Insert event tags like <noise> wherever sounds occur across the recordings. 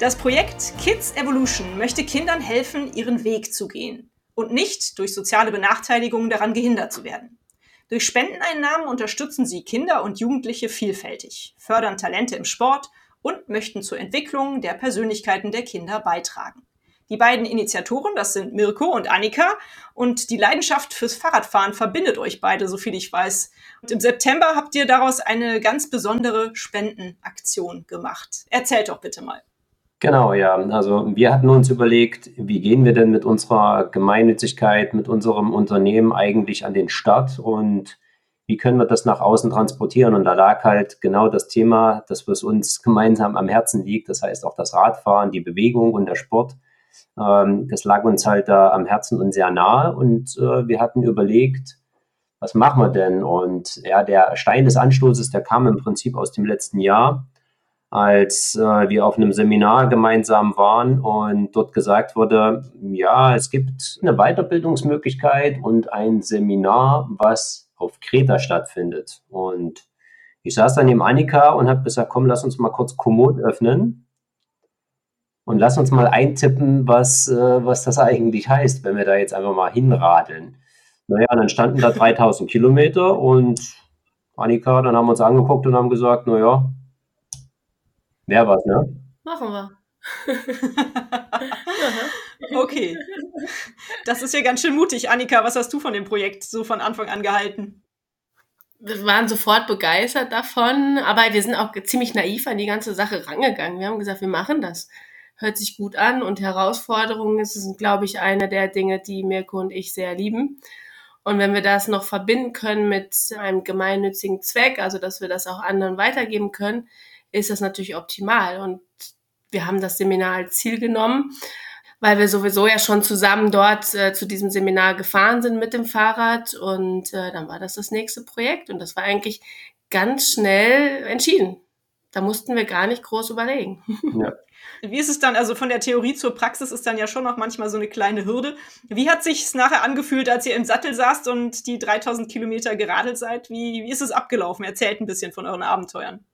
Das Projekt Kids Evolution möchte Kindern helfen, ihren Weg zu gehen und nicht durch soziale Benachteiligungen daran gehindert zu werden. Durch Spendeneinnahmen unterstützen sie Kinder und Jugendliche vielfältig, fördern Talente im Sport und möchten zur Entwicklung der Persönlichkeiten der Kinder beitragen. Die beiden Initiatoren, das sind Mirko und Annika. Und die Leidenschaft fürs Fahrradfahren verbindet euch beide, soviel ich weiß. Und im September habt ihr daraus eine ganz besondere Spendenaktion gemacht. Erzählt doch bitte mal. Genau, ja. Also wir hatten uns überlegt, wie gehen wir denn mit unserer Gemeinnützigkeit, mit unserem Unternehmen eigentlich an den Start und wie können wir das nach außen transportieren? Und da lag halt genau das Thema, das was uns gemeinsam am Herzen liegt. Das heißt auch das Radfahren, die Bewegung und der Sport. Ähm, das lag uns halt da am Herzen und sehr nahe. Und äh, wir hatten überlegt, was machen wir denn? Und ja, der Stein des Anstoßes, der kam im Prinzip aus dem letzten Jahr als äh, wir auf einem Seminar gemeinsam waren und dort gesagt wurde, ja, es gibt eine Weiterbildungsmöglichkeit und ein Seminar, was auf Kreta stattfindet. Und ich saß dann neben Annika und habe gesagt, komm, lass uns mal kurz Komoot öffnen und lass uns mal eintippen, was, äh, was das eigentlich heißt, wenn wir da jetzt einfach mal hinradeln. Naja, dann standen da 3000 Kilometer und Annika, dann haben wir uns angeguckt und haben gesagt, naja, Wäre was, ne? Machen wir. <laughs> okay. Das ist ja ganz schön mutig. Annika, was hast du von dem Projekt so von Anfang an gehalten? Wir waren sofort begeistert davon, aber wir sind auch ziemlich naiv an die ganze Sache rangegangen. Wir haben gesagt, wir machen das. Hört sich gut an und Herausforderungen ist, glaube ich, eine der Dinge, die Mirko und ich sehr lieben. Und wenn wir das noch verbinden können mit einem gemeinnützigen Zweck, also dass wir das auch anderen weitergeben können, ist das natürlich optimal. Und wir haben das Seminar als Ziel genommen, weil wir sowieso ja schon zusammen dort äh, zu diesem Seminar gefahren sind mit dem Fahrrad. Und äh, dann war das das nächste Projekt. Und das war eigentlich ganz schnell entschieden. Da mussten wir gar nicht groß überlegen. <laughs> Ja. Wie ist es dann, also von der Theorie zur Praxis ist dann ja schon noch manchmal so eine kleine Hürde. Wie hat sich es nachher angefühlt, als ihr im Sattel saßt und die 3000 Kilometer geradelt seid? Wie, wie ist es abgelaufen? Erzählt ein bisschen von euren Abenteuern.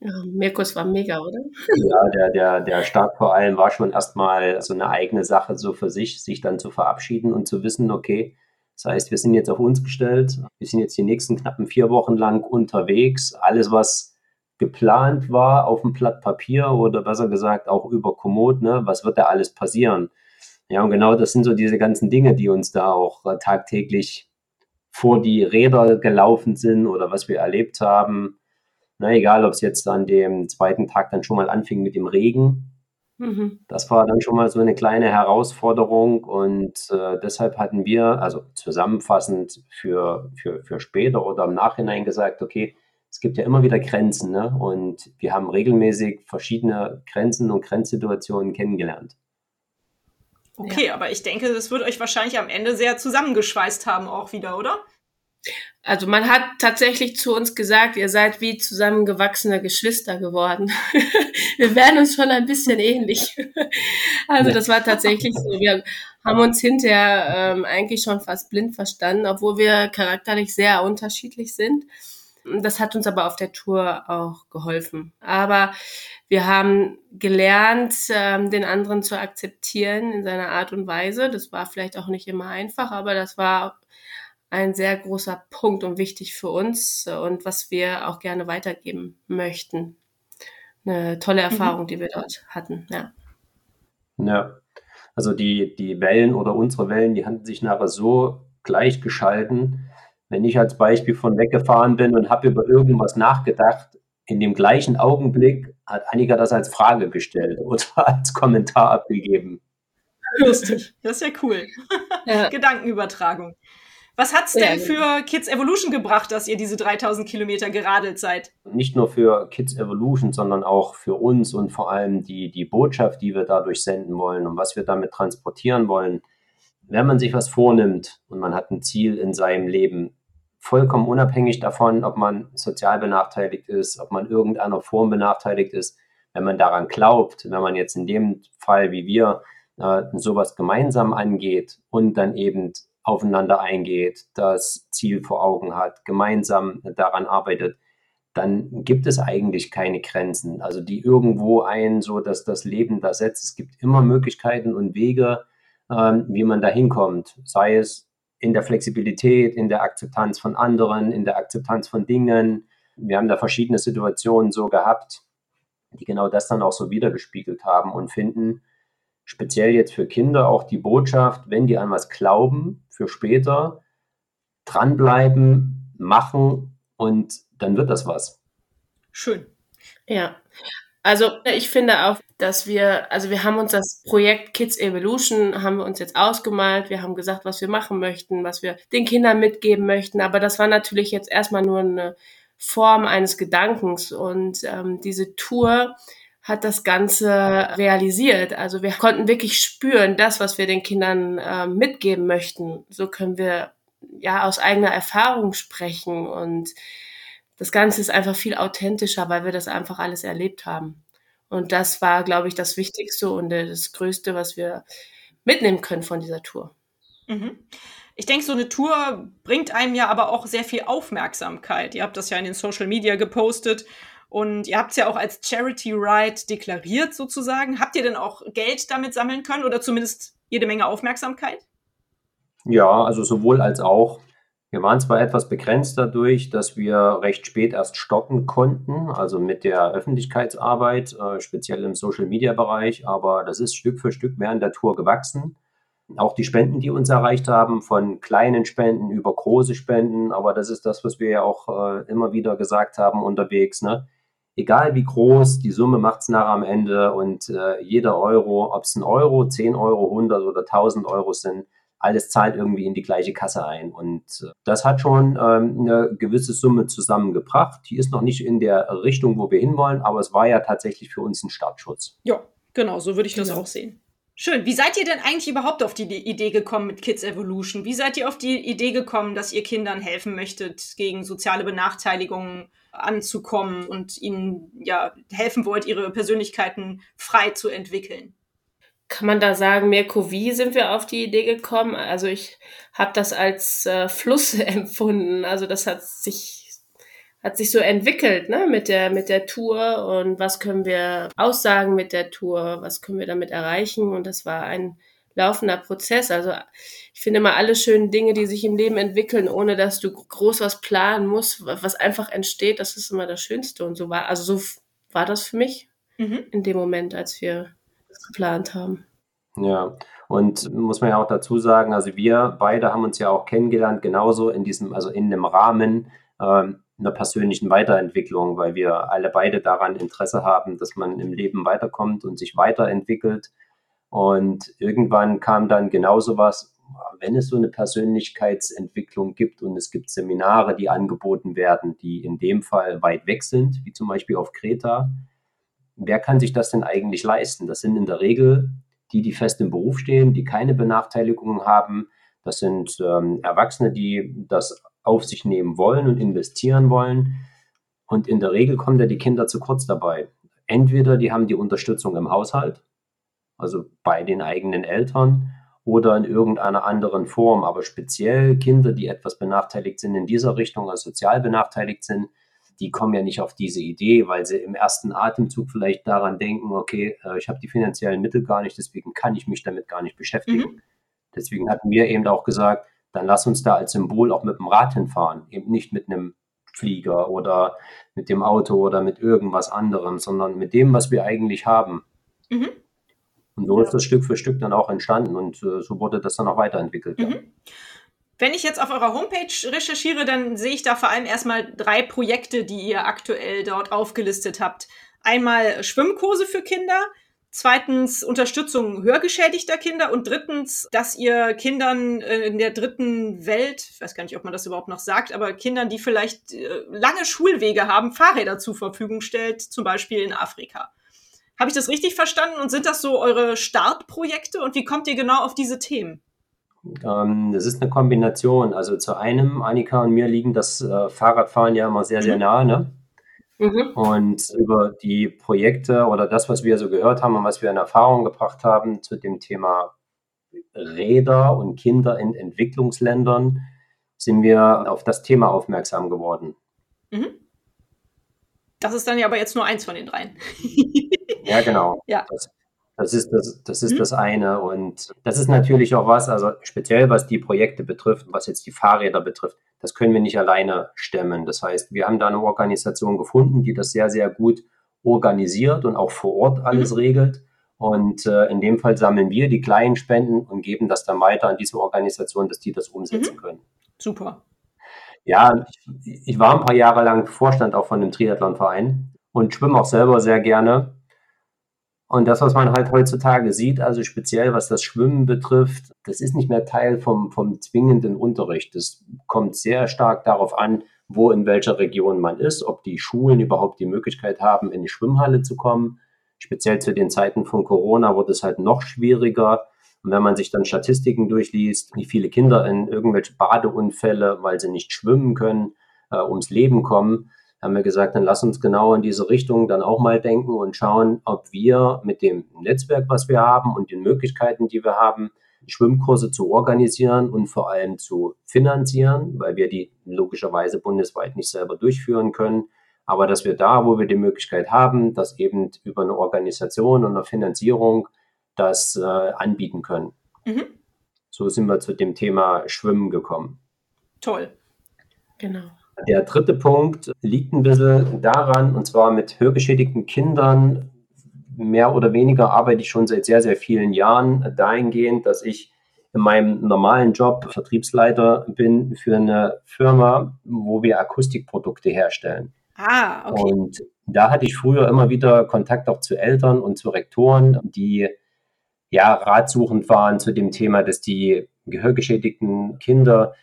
Ja, Mirkus war mega, oder? Ja, der, der, der Start vor allem war schon erstmal so eine eigene Sache so für sich, sich dann zu verabschieden und zu wissen, okay, das heißt, wir sind jetzt auf uns gestellt, wir sind jetzt die nächsten knappen vier Wochen lang unterwegs. Alles, was geplant war auf dem Blatt Papier oder besser gesagt auch über Komoot, ne, was wird da alles passieren? Ja, und genau das sind so diese ganzen Dinge, die uns da auch äh, tagtäglich vor die Räder gelaufen sind oder was wir erlebt haben na, egal, ob es jetzt an dem zweiten Tag dann schon mal anfing mit dem Regen. Mhm. Das war dann schon mal so eine kleine Herausforderung und äh, deshalb hatten wir, also zusammenfassend für, für, für später oder im Nachhinein gesagt, okay, es gibt ja immer wieder Grenzen ne? und wir haben regelmäßig verschiedene Grenzen und Grenzsituationen kennengelernt. Okay, ja. aber ich denke, das wird euch wahrscheinlich am Ende sehr zusammengeschweißt haben auch wieder, oder? Also man hat tatsächlich zu uns gesagt, ihr seid wie zusammengewachsene Geschwister geworden. <laughs> wir werden uns schon ein bisschen ähnlich. <laughs> also das war tatsächlich so. Wir haben uns hinterher ähm, eigentlich schon fast blind verstanden, obwohl wir charakterlich sehr unterschiedlich sind. Das hat uns aber auf der Tour auch geholfen. Aber wir haben gelernt, ähm, den anderen zu akzeptieren in seiner Art und Weise. Das war vielleicht auch nicht immer einfach, aber das war ein sehr großer Punkt und wichtig für uns und was wir auch gerne weitergeben möchten. Eine tolle mhm. Erfahrung, mhm. die wir dort hatten, ja. Ja, also die, die Wellen oder unsere Wellen, die hatten sich nachher so gleichgeschalten. Wenn ich als Beispiel von weggefahren bin und habe über irgendwas nachgedacht, in dem gleichen Augenblick hat Annika das als Frage gestellt oder <laughs> als Kommentar abgegeben. Lustig, das ist ja cool. Ja. <laughs> Gedankenübertragung. Was hat's denn für Kids Evolution gebracht, dass ihr diese 3000 Kilometer geradelt seid? Nicht nur für Kids Evolution, sondern auch für uns und vor allem die, die Botschaft, die wir dadurch senden wollen und was wir damit transportieren wollen. Wenn man sich was vornimmt und man hat ein Ziel in seinem Leben, vollkommen unabhängig davon, ob man sozial benachteiligt ist, ob man irgendeiner Form benachteiligt ist, wenn man daran glaubt, wenn man jetzt in dem Fall wie wir äh, sowas gemeinsam angeht und dann eben aufeinander eingeht, das Ziel vor Augen hat, gemeinsam daran arbeitet, dann gibt es eigentlich keine Grenzen, also die irgendwo ein, so dass das Leben da setzt. Es gibt immer Möglichkeiten und Wege, ähm, wie man da hinkommt, sei es in der Flexibilität, in der Akzeptanz von anderen, in der Akzeptanz von Dingen. Wir haben da verschiedene Situationen so gehabt, die genau das dann auch so wiedergespiegelt haben und finden, speziell jetzt für Kinder auch die Botschaft, wenn die an was glauben, für später, dranbleiben, machen und dann wird das was. Schön. Ja. Also ich finde auch, dass wir, also wir haben uns das Projekt Kids Evolution, haben wir uns jetzt ausgemalt, wir haben gesagt, was wir machen möchten, was wir den Kindern mitgeben möchten, aber das war natürlich jetzt erstmal nur eine Form eines Gedankens und ähm, diese Tour hat das Ganze realisiert. Also wir konnten wirklich spüren, das, was wir den Kindern äh, mitgeben möchten. So können wir ja aus eigener Erfahrung sprechen und das Ganze ist einfach viel authentischer, weil wir das einfach alles erlebt haben. Und das war, glaube ich, das Wichtigste und das Größte, was wir mitnehmen können von dieser Tour. Mhm. Ich denke, so eine Tour bringt einem ja aber auch sehr viel Aufmerksamkeit. Ihr habt das ja in den Social Media gepostet und ihr habt es ja auch als Charity Ride deklariert sozusagen. Habt ihr denn auch Geld damit sammeln können oder zumindest jede Menge Aufmerksamkeit? Ja, also sowohl als auch. Wir waren zwar etwas begrenzt dadurch, dass wir recht spät erst stoppen konnten, also mit der Öffentlichkeitsarbeit, äh, speziell im Social-Media-Bereich, aber das ist Stück für Stück während der Tour gewachsen. Auch die Spenden, die uns erreicht haben, von kleinen Spenden über große Spenden, aber das ist das, was wir ja auch äh, immer wieder gesagt haben unterwegs. Ne? Egal wie groß, die Summe macht es nachher am Ende und äh, jeder Euro, ob es ein Euro, 10 Euro, 100 oder 1000 Euro sind, alles zahlt irgendwie in die gleiche Kasse ein. Und äh, das hat schon ähm, eine gewisse Summe zusammengebracht. Die ist noch nicht in der Richtung, wo wir hinwollen, aber es war ja tatsächlich für uns ein Startschutz. Ja, genau, so würde ich das genau. auch sehen. Schön. Wie seid ihr denn eigentlich überhaupt auf die Idee gekommen mit Kids Evolution? Wie seid ihr auf die Idee gekommen, dass ihr Kindern helfen möchtet, gegen soziale Benachteiligungen anzukommen und ihnen ja helfen wollt, ihre Persönlichkeiten frei zu entwickeln? Kann man da sagen, Mirko, wie sind wir auf die Idee gekommen? Also ich habe das als äh, Fluss <laughs> empfunden. Also das hat sich hat sich so entwickelt, ne, mit der, mit der Tour und was können wir aussagen mit der Tour, was können wir damit erreichen und das war ein laufender Prozess. Also ich finde immer alle schönen Dinge, die sich im Leben entwickeln, ohne dass du groß was planen musst, was einfach entsteht, das ist immer das Schönste und so war, also so war das für mich mhm. in dem Moment, als wir das geplant haben. Ja, und muss man ja auch dazu sagen, also wir beide haben uns ja auch kennengelernt, genauso in diesem, also in einem Rahmen, ähm, einer persönlichen Weiterentwicklung, weil wir alle beide daran Interesse haben, dass man im Leben weiterkommt und sich weiterentwickelt. Und irgendwann kam dann genauso was, wenn es so eine Persönlichkeitsentwicklung gibt und es gibt Seminare, die angeboten werden, die in dem Fall weit weg sind, wie zum Beispiel auf Kreta, wer kann sich das denn eigentlich leisten? Das sind in der Regel die, die fest im Beruf stehen, die keine Benachteiligungen haben. Das sind ähm, Erwachsene, die das auf sich nehmen wollen und investieren wollen. Und in der Regel kommen da die Kinder zu kurz dabei. Entweder die haben die Unterstützung im Haushalt, also bei den eigenen Eltern, oder in irgendeiner anderen Form. Aber speziell Kinder, die etwas benachteiligt sind in dieser Richtung, also sozial benachteiligt sind, die kommen ja nicht auf diese Idee, weil sie im ersten Atemzug vielleicht daran denken, okay, äh, ich habe die finanziellen Mittel gar nicht, deswegen kann ich mich damit gar nicht beschäftigen. Mhm. Deswegen hatten wir eben auch gesagt, dann lass uns da als Symbol auch mit dem Rad hinfahren, eben nicht mit einem Flieger oder mit dem Auto oder mit irgendwas anderem, sondern mit dem, was wir eigentlich haben. Mhm. Und so ist das Stück für Stück dann auch entstanden und äh, so wurde das dann auch weiterentwickelt. Mhm. Ja. Wenn ich jetzt auf eurer Homepage recherchiere, dann sehe ich da vor allem erstmal drei Projekte, die ihr aktuell dort aufgelistet habt. Einmal Schwimmkurse für Kinder, Zweitens Unterstützung hörgeschädigter Kinder und drittens, dass ihr Kindern äh, in der dritten Welt, ich weiß gar nicht, ob man das überhaupt noch sagt, aber Kindern, die vielleicht äh, lange Schulwege haben, Fahrräder zur Verfügung stellt, zum Beispiel in Afrika. Habe ich das richtig verstanden? Und sind das so eure Startprojekte? Und wie kommt ihr genau auf diese Themen? Ähm, das ist eine Kombination. Also zu einem, Annika und mir liegen das äh, Fahrradfahren ja immer sehr, sehr mhm. nahe. Ne? Mhm. Und über die Projekte oder das, was wir so gehört haben und was wir in Erfahrung gebracht haben zu dem Thema Räder und Kinder in Entwicklungsländern, sind wir auf das Thema aufmerksam geworden. Mhm. Das ist dann ja aber jetzt nur eins von den dreien. ja, genau. Ja. Das, das ist, das, das, ist mhm. das eine. Und das ist natürlich auch was, also speziell was die Projekte betrifft, was jetzt die Fahrräder betrifft, das können wir nicht alleine stemmen. Das heißt, wir haben da eine Organisation gefunden, die das sehr, sehr gut organisiert und auch vor Ort alles mhm. regelt. Und äh, in dem Fall sammeln wir die kleinen Spenden und geben das dann weiter an diese Organisation, dass die das umsetzen mhm. können. Super. Ja, ich, ich war ein paar Jahre lang Vorstand auch von einem Triathlonverein und schwimme auch selber sehr gerne. Und das, was man halt heutzutage sieht, also speziell was das Schwimmen betrifft, das ist nicht mehr Teil vom, vom zwingenden Unterricht. Das kommt sehr stark darauf an, wo in welcher Region man ist, ob die Schulen überhaupt die Möglichkeit haben, in die Schwimmhalle zu kommen. Speziell zu den Zeiten von Corona wurde es halt noch schwieriger. Und wenn man sich dann Statistiken durchliest, wie viele Kinder in irgendwelche Badeunfälle, weil sie nicht schwimmen können, äh, ums Leben kommen, haben wir gesagt, dann lass uns genau in diese Richtung dann auch mal denken und schauen, ob wir mit dem Netzwerk, was wir haben und den Möglichkeiten, die wir haben, Schwimmkurse zu organisieren und vor allem zu finanzieren, weil wir die logischerweise bundesweit nicht selber durchführen können. Aber dass wir da, wo wir die Möglichkeit haben, das eben über eine Organisation und eine Finanzierung das äh, anbieten können. Mhm. So sind wir zu dem Thema Schwimmen gekommen. Toll. Genau. Der dritte Punkt liegt ein bisschen daran, und zwar mit hörgeschädigten Kindern. Mehr oder weniger arbeite ich schon seit sehr, sehr vielen Jahren dahingehend, dass ich in meinem normalen Job Vertriebsleiter bin für eine Firma, wo wir Akustikprodukte herstellen. Ah, okay. Und da hatte ich früher immer wieder Kontakt auch zu Eltern und zu Rektoren, die ja ratsuchend waren zu dem Thema, dass die gehörgeschädigten Kinder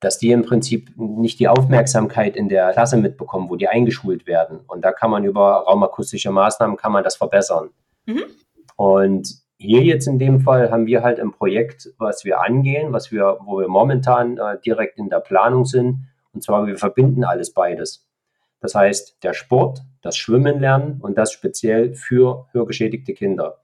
dass die im Prinzip nicht die Aufmerksamkeit in der Klasse mitbekommen, wo die eingeschult werden. Und da kann man über raumakustische Maßnahmen kann man das verbessern. Mhm. Und hier jetzt in dem Fall haben wir halt ein Projekt, was wir angehen, was wir, wo wir momentan äh, direkt in der Planung sind. Und zwar, wir verbinden alles beides. Das heißt, der Sport, das Schwimmen lernen und das speziell für hörgeschädigte Kinder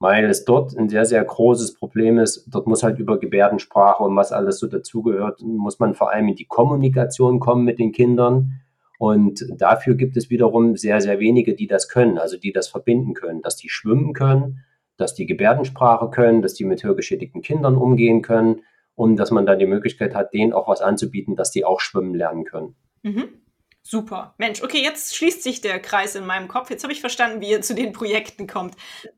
weil es dort ein sehr, sehr großes Problem ist. Dort muss halt über Gebärdensprache und was alles so dazugehört, muss man vor allem in die Kommunikation kommen mit den Kindern. Und dafür gibt es wiederum sehr, sehr wenige, die das können, also die das verbinden können, dass die schwimmen können, dass die Gebärdensprache können, dass die mit hörgeschädigten Kindern umgehen können und dass man dann die Möglichkeit hat, denen auch was anzubieten, dass die auch schwimmen lernen können. Mhm. Super. Mensch, okay, jetzt schließt sich der Kreis in meinem Kopf. Jetzt habe ich verstanden, wie ihr zu den Projekten kommt.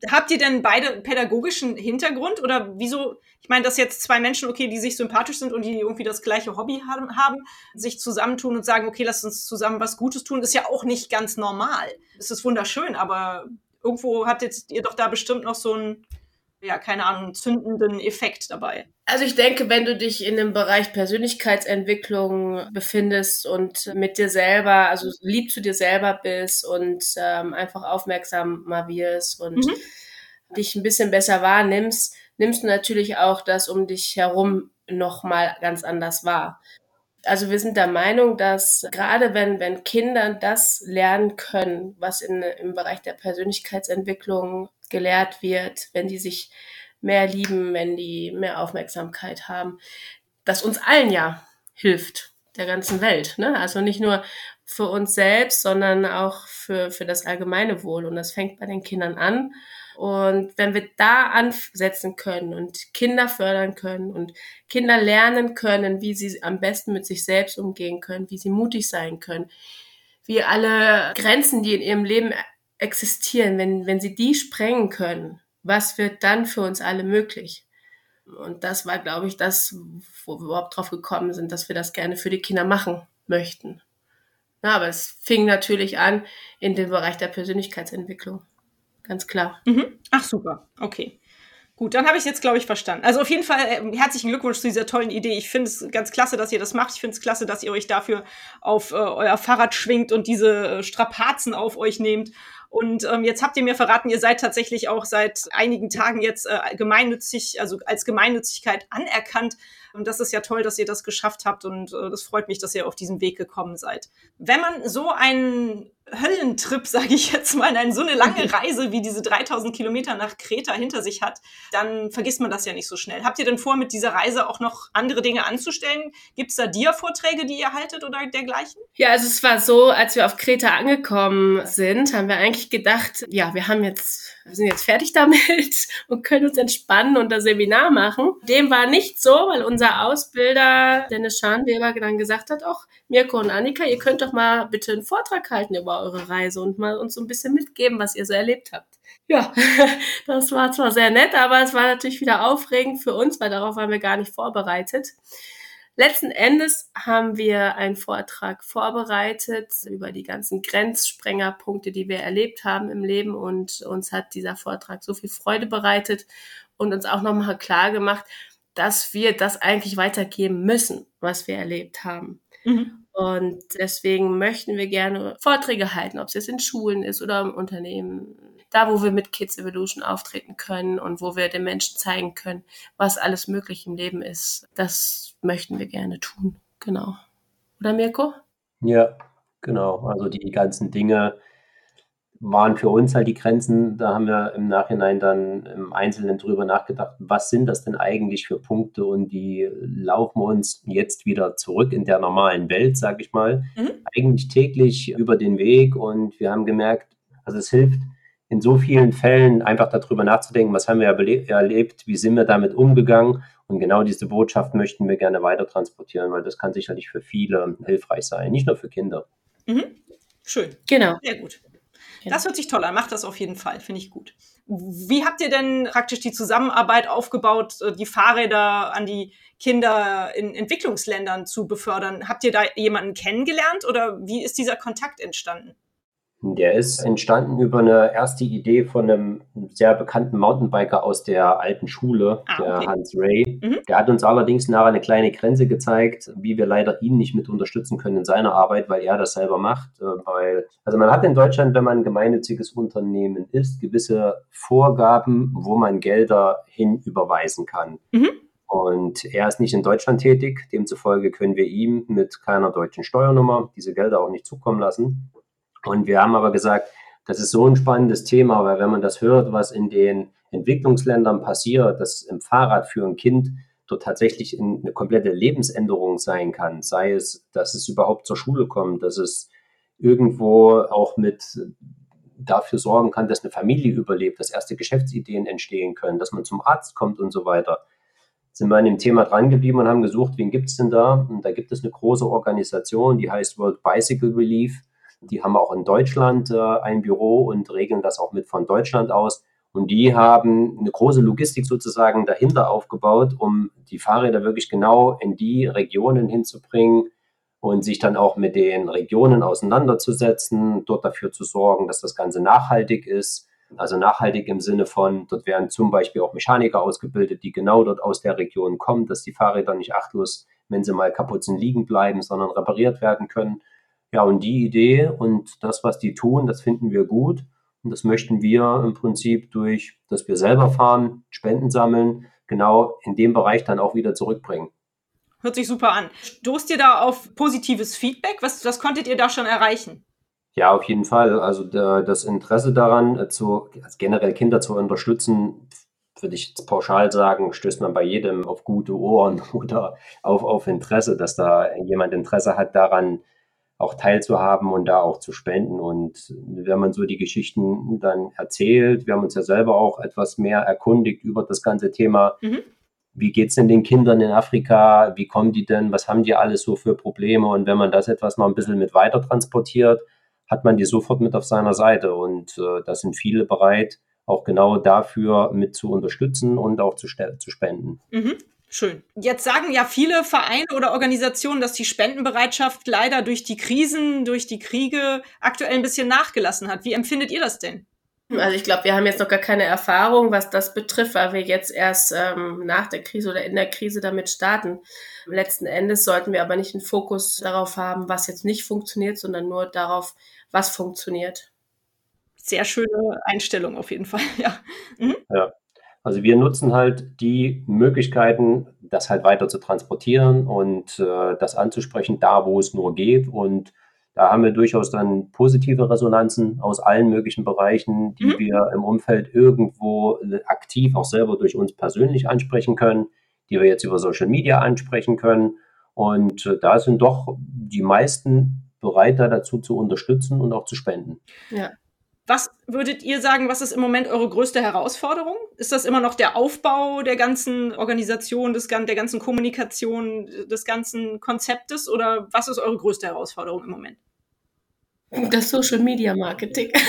Habt ihr denn beide pädagogischen Hintergrund oder wieso? Ich meine, dass jetzt zwei Menschen, okay, die sich sympathisch sind und die irgendwie das gleiche Hobby haben, haben, sich zusammentun und sagen, okay, lass uns zusammen was Gutes tun, ist ja auch nicht ganz normal. Es ist wunderschön, aber irgendwo habt ihr doch da bestimmt noch so ein ja, keine Ahnung, zündenden Effekt dabei? Also ich denke, wenn du dich in dem Bereich Persönlichkeitsentwicklung befindest und mit dir selber, also lieb zu dir selber bist und ähm, einfach aufmerksam mal wirst und mhm. dich ein bisschen besser wahrnimmst, nimmst du natürlich auch das um dich herum nochmal ganz anders wahr. Also wir sind der Meinung, dass gerade wenn, wenn Kinder das lernen können, was in, im Bereich der Persönlichkeitsentwicklung gelehrt wird, wenn die sich mehr lieben, wenn die mehr Aufmerksamkeit haben, das uns allen ja hilft, der ganzen Welt. Ne? Also nicht nur für uns selbst, sondern auch für, für das allgemeine Wohl. Und das fängt bei den Kindern an. Und wenn wir da ansetzen können und Kinder fördern können und Kinder lernen können, wie sie am besten mit sich selbst umgehen können, wie sie mutig sein können, wie alle Grenzen, die in ihrem Leben existieren, wenn, wenn sie die sprengen können, was wird dann für uns alle möglich? Und das war, glaube ich, das, wo wir überhaupt drauf gekommen sind, dass wir das gerne für die Kinder machen möchten. Ja, aber es fing natürlich an in dem Bereich der Persönlichkeitsentwicklung. ganz klar. Mhm. Ach super, okay. Gut, dann habe ich es jetzt, glaube ich, verstanden. Also auf jeden Fall äh, herzlichen Glückwunsch zu dieser tollen Idee. Ich finde es ganz klasse, dass ihr das macht. Ich finde es klasse, dass ihr euch dafür auf äh, euer Fahrrad schwingt und diese äh, Strapazen auf euch nehmt. Und ähm, jetzt habt ihr mir verraten, ihr seid tatsächlich auch seit einigen Tagen jetzt äh, gemeinnützig, also als Gemeinnützigkeit anerkannt. Und das ist ja toll, dass ihr das geschafft habt und äh, das freut mich, dass ihr auf diesen Weg gekommen seid. Wenn man so einen Höllentrip, <laughs> sage ich jetzt mal, in so eine lange <laughs> Reise wie diese 3000 Kilometer nach Kreta hinter sich hat, dann vergisst man das ja nicht so schnell. Habt ihr denn vor, mit dieser Reise auch noch andere Dinge anzustellen? Gibt es da Dia-Vorträge, die ihr haltet oder dergleichen? Ja, also es war so, als wir auf Kreta angekommen sind, haben wir eigentlich gedacht, ja, wir haben jetzt wir sind jetzt fertig damit <laughs> und können uns entspannen und das Seminar machen. Dem war nicht so, weil unser Ausbilder Dennis Scharnweber dann gesagt hat, auch Mirko und Annika, ihr könnt doch mal bitte einen Vortrag halten über eure Reise und mal uns so ein bisschen mitgeben, was ihr so erlebt habt. Ja, <laughs> das war zwar sehr nett, aber es war natürlich wieder aufregend für uns, weil darauf waren wir gar nicht vorbereitet. Letzten Endes haben wir einen Vortrag vorbereitet über die ganzen Grenzsprengerpunkte, die wir erlebt haben im Leben und uns hat dieser Vortrag so viel Freude bereitet und uns auch nochmal klar gemacht, dass wir das eigentlich weitergeben müssen, was wir erlebt haben. Mhm. Und deswegen möchten wir gerne Vorträge halten, ob es jetzt in Schulen ist oder im Unternehmen, da wo wir mit Kids Evolution auftreten können und wo wir den Menschen zeigen können, was alles möglich im Leben ist. Das möchten wir gerne tun. Genau. Oder Mirko? Ja, genau. Also die ganzen Dinge waren für uns halt die Grenzen. Da haben wir im Nachhinein dann im Einzelnen drüber nachgedacht, was sind das denn eigentlich für Punkte und die laufen uns jetzt wieder zurück in der normalen Welt, sage ich mal, mhm. eigentlich täglich über den Weg und wir haben gemerkt, also es hilft in so vielen Fällen einfach darüber nachzudenken, was haben wir erlebt, wie sind wir damit umgegangen. Und genau diese Botschaft möchten wir gerne weiter transportieren, weil das kann sicherlich für viele hilfreich sein, nicht nur für Kinder. Mhm. Schön. Genau. Sehr gut. Genau. Das hört sich toll an. Macht das auf jeden Fall. Finde ich gut. Wie habt ihr denn praktisch die Zusammenarbeit aufgebaut, äh, die Fahrräder an die Kinder in Entwicklungsländern zu befördern? Habt ihr da jemanden kennengelernt oder wie ist dieser Kontakt entstanden? Der ist entstanden über eine erste Idee von einem sehr bekannten Mountainbiker aus der alten Schule, ah, der Hans Ray. Mhm. Der hat uns allerdings nachher eine kleine Grenze gezeigt, wie wir leider ihn nicht mit unterstützen können in seiner Arbeit, weil er das selber macht. Äh, weil, also man hat in Deutschland, wenn man ein gemeinnütziges Unternehmen ist, gewisse Vorgaben, wo man Gelder hin überweisen kann. Mhm. Und er ist nicht in Deutschland tätig, demzufolge können wir ihm mit keiner deutschen Steuernummer diese Gelder auch nicht zukommen lassen. Und wir haben aber gesagt, das ist so ein spannendes Thema, weil wenn man das hört, was in den Entwicklungsländern passiert, dass im Fahrrad für ein Kind dort tatsächlich eine komplette Lebensänderung sein kann, sei es, dass es überhaupt zur Schule kommt, dass es irgendwo auch mit dafür sorgen kann, dass eine Familie überlebt, dass erste Geschäftsideen entstehen können, dass man zum Arzt kommt und so weiter. Sind wir an dem Thema dran geblieben und haben gesucht, wen gibt es denn da? Und da gibt es eine große Organisation, die heißt World Bicycle Relief die haben auch in Deutschland äh, ein Büro und regeln das auch mit von Deutschland aus. Und die haben eine große Logistik sozusagen dahinter aufgebaut, um die Fahrräder wirklich genau in die Regionen hinzubringen und sich dann auch mit den Regionen auseinanderzusetzen, dort dafür zu sorgen, dass das Ganze nachhaltig ist. Also nachhaltig im Sinne von, dort werden zum Beispiel auch Mechaniker ausgebildet, die genau dort aus der Region kommen, dass die Fahrräder nicht achtlos, wenn sie mal kaputt sind, liegen bleiben, sondern repariert werden können. Ja, und die Idee und das, was die tun, das finden wir gut. Und das möchten wir im Prinzip durch, dass wir selber fahren, Spenden sammeln, genau in dem Bereich dann auch wieder zurückbringen. Hört sich super an. Stoßt ihr da auf positives Feedback? Was, was konntet ihr da schon erreichen? Ja, auf jeden Fall. Also das Interesse daran, äh, zu, also generell Kinder zu unterstützen, würde ich jetzt pauschal sagen, stößt man bei jedem auf gute Ohren <laughs> oder auf, auf Interesse, dass da jemand Interesse hat daran, auch teilzuhaben und da auch zu spenden. Und wenn man so die Geschichten dann erzählt, wir haben uns ja selber auch etwas mehr erkundigt über das ganze Thema. Mhm. Wie geht es denn den Kindern in Afrika? Wie kommen die denn? Was haben die alles so für Probleme? Und wenn man das etwas noch ein bisschen mit weiter transportiert, hat man die sofort mit auf seiner Seite. Und äh, da sind viele bereit, auch genau dafür mit zu unterstützen und auch zu, zu spenden. Mhm. Schön. Jetzt sagen ja viele Vereine oder Organisationen, dass die Spendenbereitschaft leider durch die Krisen, durch die Kriege aktuell ein bisschen nachgelassen hat. Wie empfindet ihr das denn? Also ich glaube, wir haben jetzt noch gar keine Erfahrung, was das betrifft, weil wir jetzt erst ähm, nach der Krise oder in der Krise damit starten. Letzten Endes sollten wir aber nicht den Fokus darauf haben, was jetzt nicht funktioniert, sondern nur darauf, was funktioniert. Sehr schöne Einstellung auf jeden Fall, <laughs> ja. Mhm. Ja. Also wir nutzen halt die Möglichkeiten, das halt weiter zu transportieren und äh, das anzusprechen, da wo es nur geht. Und da haben wir durchaus dann positive Resonanzen aus allen möglichen Bereichen, die mhm. wir im Umfeld irgendwo aktiv auch selber durch uns persönlich ansprechen können, die wir jetzt über Social Media ansprechen können. Und äh, da sind doch die meisten bereit, da dazu zu unterstützen und auch zu spenden. Ja. Was würdet ihr sagen, was ist im Moment eure größte Herausforderung? Ist das immer noch der Aufbau der ganzen Organisation, des, der ganzen Kommunikation, des ganzen Konzeptes oder was ist eure größte Herausforderung im Moment? Das Social Media Marketing. <laughs>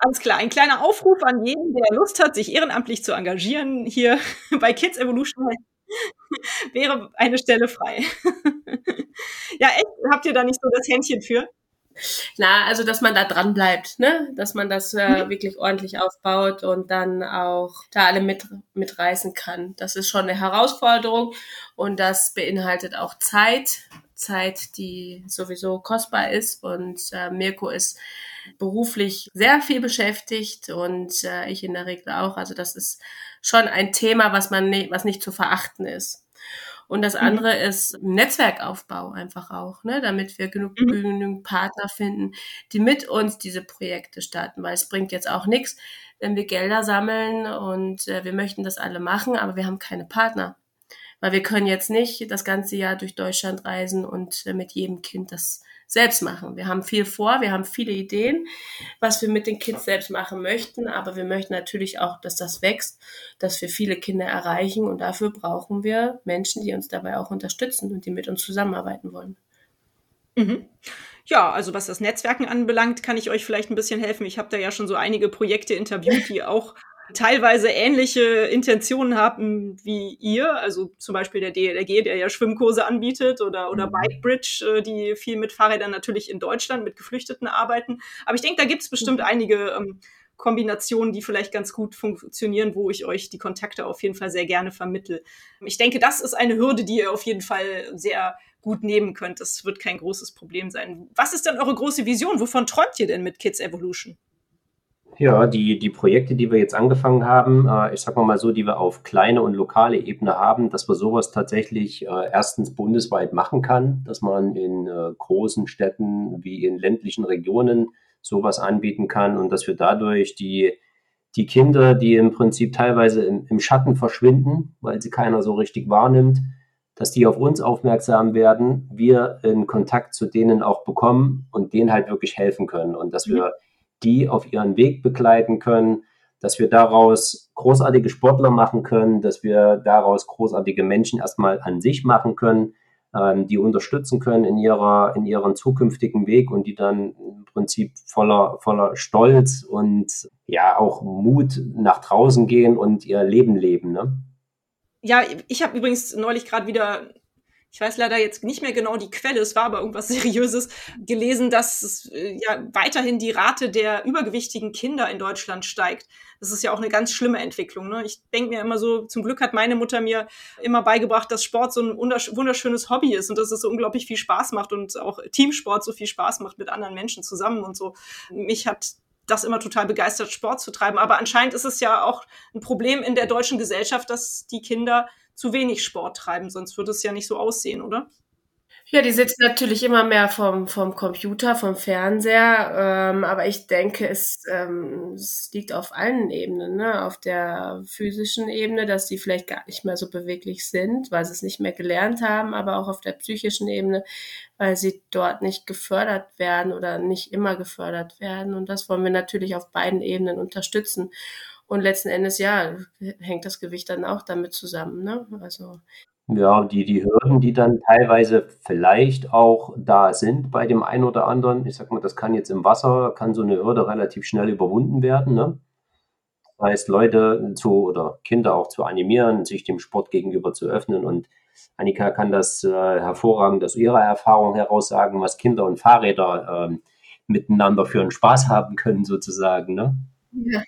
Alles klar, ein kleiner Aufruf an jeden, der Lust hat, sich ehrenamtlich zu engagieren, hier <laughs> bei Kids Evolution <laughs> wäre eine Stelle frei. <laughs> ja, echt? Habt ihr da nicht so das Händchen für? Na, also dass man da dran bleibt, ne? Dass man das äh, mhm. wirklich ordentlich aufbaut und dann auch da alle mit mitreißen kann. Das ist schon eine Herausforderung und das beinhaltet auch Zeit, Zeit, die sowieso kostbar ist und äh, Mirko ist beruflich sehr viel beschäftigt und äh, ich in der Regel auch. Also das ist schon ein Thema, was man ne was nicht zu verachten ist. Und das mhm. andere mhm. ist Netzwerkaufbau einfach auch, ne, damit wir genug, mhm. genügend Partner finden, die mit uns diese Projekte starten, weil es bringt jetzt auch nichts, wenn wir Gelder sammeln und äh, wir möchten das alle machen, aber wir haben keine Partner. Weil wir können jetzt nicht das ganze Jahr durch Deutschland reisen und äh, mit jedem Kind das selbst machen. Wir haben viel vor, wir haben viele Ideen, was wir mit den Kids selbst machen möchten, aber wir möchten natürlich auch, dass das wächst, dass wir viele Kinder erreichen und dafür brauchen wir Menschen, die uns dabei auch unterstützen und die mit uns zusammenarbeiten wollen. Mhm. Ja, also was das Netzwerken anbelangt, kann ich euch vielleicht ein bisschen helfen. Ich habe da ja schon so einige Projekte interviewt, die auch teilweise ähnliche Intentionen haben wie ihr, also zum Beispiel der DLRG, der ja Schwimmkurse anbietet oder, oder mhm. Bikebridge, äh, die viel mit Fahrrädern natürlich in Deutschland mit Geflüchteten arbeiten. Aber ich denke, da gibt es bestimmt mhm. einige ähm, Kombinationen, die vielleicht ganz gut funktionieren, wo ich euch die Kontakte auf jeden Fall sehr gerne vermittel. Ich denke, das ist eine Hürde, die ihr auf jeden Fall sehr gut nehmen könnt. Das wird kein großes Problem sein. Was ist denn eure große Vision? Wovon träumt ihr denn mit Kids Evolution? Ja, die, die Projekte, die wir jetzt angefangen haben, äh, ich sag mal so, die wir auf kleine und lokale Ebene haben, dass man sowas tatsächlich äh, erstens bundesweit machen kann, dass man in äh, großen Städten wie in ländlichen Regionen sowas anbieten kann und dass wir dadurch die, die Kinder, die im Prinzip teilweise im, im Schatten verschwinden, weil sie keiner so richtig wahrnimmt, dass die auf uns aufmerksam werden, wir in Kontakt zu denen auch bekommen und denen halt wirklich helfen können und dass wir die auf ihren Weg begleiten können, dass wir daraus großartige Sportler machen können, dass wir daraus großartige Menschen erstmal an sich machen können, ähm, die unterstützen können in ihrer, in ihren zukünftigen Weg und die dann im Prinzip voller, voller Stolz und ja auch Mut nach draußen gehen und ihr Leben leben. Ne? Ja, ich habe übrigens neulich gerade wieder ich weiß leider jetzt nicht mehr genau die Quelle, es war aber irgendwas <laughs> Seriöses, gelesen, dass es, äh, ja weiterhin die Rate der übergewichtigen Kinder in Deutschland steigt. Das ist ja auch eine ganz schlimme Entwicklung. Ne? Ich denke mir immer so, zum Glück hat meine Mutter mir immer beigebracht, dass Sport so ein wunderschönes Hobby ist und dass es so unglaublich viel Spaß macht und auch Teamsport so viel Spaß macht mit anderen Menschen zusammen und so. Mich hat das immer total begeistert, Sport zu treiben. Aber anscheinend ist es ja auch ein Problem in der deutschen Gesellschaft, dass die Kinder zu wenig Sport treiben, sonst würde es ja nicht so aussehen, oder? Ja, die sitzen natürlich immer mehr vom, vom Computer, vom Fernseher, ähm, aber ich denke, es, ähm, es liegt auf allen Ebenen, ne? auf der physischen Ebene, dass die vielleicht gar nicht mehr so beweglich sind, weil sie es nicht mehr gelernt haben, aber auch auf der psychischen Ebene, weil sie dort nicht gefördert werden oder nicht immer gefördert werden. Und das wollen wir natürlich auf beiden Ebenen unterstützen. Und letzten Endes, ja, hängt das Gewicht dann auch damit zusammen. Ne? Also ja, die, die Hürden, die dann teilweise vielleicht auch da sind bei dem einen oder anderen, ich sag mal, das kann jetzt im Wasser, kann so eine Hürde relativ schnell überwunden werden. Ne? Das heißt, Leute zu oder Kinder auch zu animieren, sich dem Sport gegenüber zu öffnen. Und Annika kann das äh, hervorragend aus ihrer Erfahrung heraus sagen, was Kinder und Fahrräder äh, miteinander für einen Spaß haben können, sozusagen. Ne? Ja.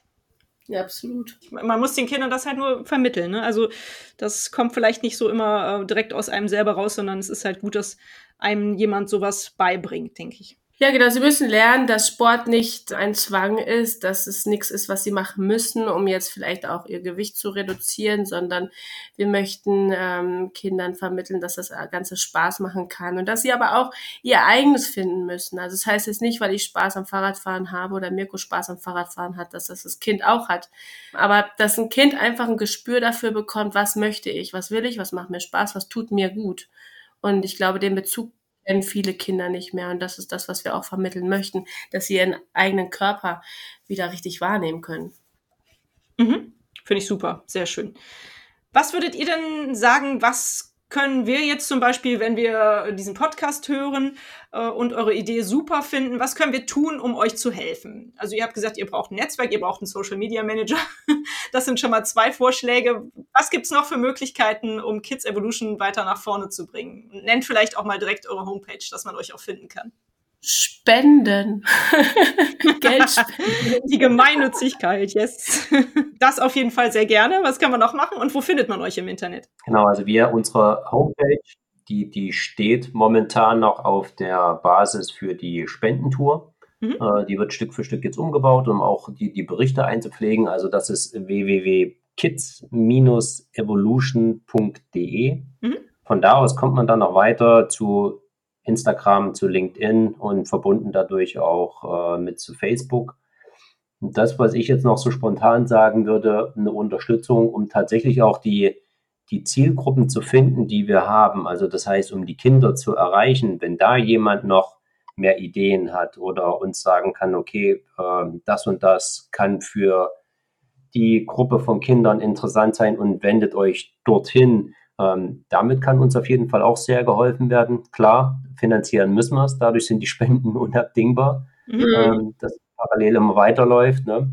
Ja, absolut. Man muss den Kindern das halt nur vermitteln. Ne? Also das kommt vielleicht nicht so immer äh, direkt aus einem selber raus, sondern es ist halt gut, dass einem jemand sowas beibringt, denke ich. Ja, genau. Sie müssen lernen, dass Sport nicht ein Zwang ist, dass es nichts ist, was sie machen müssen, um jetzt vielleicht auch ihr Gewicht zu reduzieren, sondern wir möchten ähm, Kindern vermitteln, dass das Ganze Spaß machen kann und dass sie aber auch ihr eigenes finden müssen. Also das heißt jetzt nicht, weil ich Spaß am Fahrradfahren habe oder Mirko Spaß am Fahrradfahren hat, dass das das Kind auch hat. Aber dass ein Kind einfach ein Gespür dafür bekommt, was möchte ich, was will ich, was macht mir Spaß, was tut mir gut. Und ich glaube, den Bezug kennen viele Kinder nicht mehr. Und das ist das, was wir auch vermitteln möchten, dass sie ihren eigenen Körper wieder richtig wahrnehmen können. Mhm. Finde ich super, sehr schön. Was würdet ihr denn sagen, was können wir jetzt zum Beispiel, wenn wir diesen Podcast hören äh, und eure Idee super finden, was können wir tun, um euch zu helfen? Also ihr habt gesagt, ihr braucht ein Netzwerk, ihr braucht einen Social Media Manager. <laughs> Das sind schon mal zwei Vorschläge. Was gibt's noch für Möglichkeiten, um Kids Evolution weiter nach vorne zu bringen? Nennt vielleicht auch mal direkt eure Homepage, dass man euch auch finden kann. Spenden. <laughs> Geld spenden. Die Gemeinnützigkeit, yes. Das auf jeden Fall sehr gerne. Was kann man noch machen und wo findet man euch im Internet? Genau, also wir, unsere Homepage, die, die steht momentan noch auf der Basis für die Spendentour. Mhm. Äh, die wird Stück für Stück jetzt umgebaut, um auch die, die Berichte einzupflegen. Also das ist www.kids-evolution.de. Mhm. Von da aus kommt man dann noch weiter zu Instagram, zu LinkedIn und verbunden dadurch auch äh, mit zu Facebook. Und das, was ich jetzt noch so spontan sagen würde, eine Unterstützung, um tatsächlich auch die, die Zielgruppen zu finden, die wir haben. Also das heißt, um die Kinder zu erreichen, wenn da jemand noch mehr Ideen hat oder uns sagen kann, okay, äh, das und das kann für die Gruppe von Kindern interessant sein und wendet euch dorthin. Ähm, damit kann uns auf jeden Fall auch sehr geholfen werden. Klar, finanzieren müssen wir es, dadurch sind die <laughs> Spenden unabdingbar, mhm. ähm, dass parallel immer weiterläuft. Ne?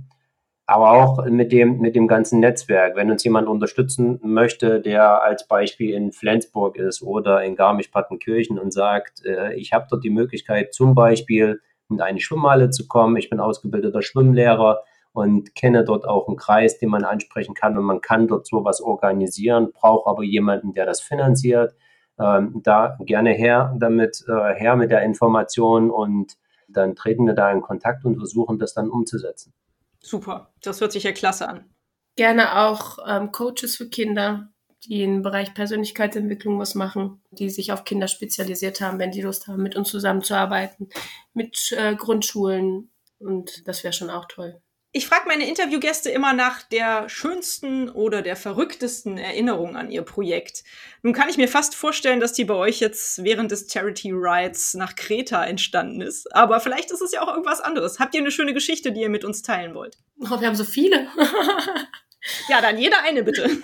Aber auch mit dem, mit dem ganzen Netzwerk. Wenn uns jemand unterstützen möchte, der als Beispiel in Flensburg ist oder in Garmisch-Partenkirchen und sagt, äh, ich habe dort die Möglichkeit, zum Beispiel in eine Schwimmhalle zu kommen, ich bin ausgebildeter Schwimmlehrer, und kenne dort auch einen Kreis, den man ansprechen kann und man kann dort sowas organisieren, braucht aber jemanden, der das finanziert. Ähm, da gerne her damit, äh, her mit der Information und dann treten wir da in Kontakt und versuchen das dann umzusetzen. Super, das hört sich ja klasse an. Gerne auch ähm, Coaches für Kinder, die im Bereich Persönlichkeitsentwicklung was machen, die sich auf Kinder spezialisiert haben, wenn die Lust haben, mit uns zusammenzuarbeiten, mit äh, Grundschulen und das wäre schon auch toll. Ich frage meine Interviewgäste immer nach der schönsten oder der verrücktesten Erinnerung an ihr Projekt. Nun kann ich mir fast vorstellen, dass die bei euch jetzt während des Charity Rides nach Kreta entstanden ist. Aber vielleicht ist es ja auch irgendwas anderes. Habt ihr eine schöne Geschichte, die ihr mit uns teilen wollt? Oh, wir haben so viele. ja, dann jeder eine bitte. <laughs>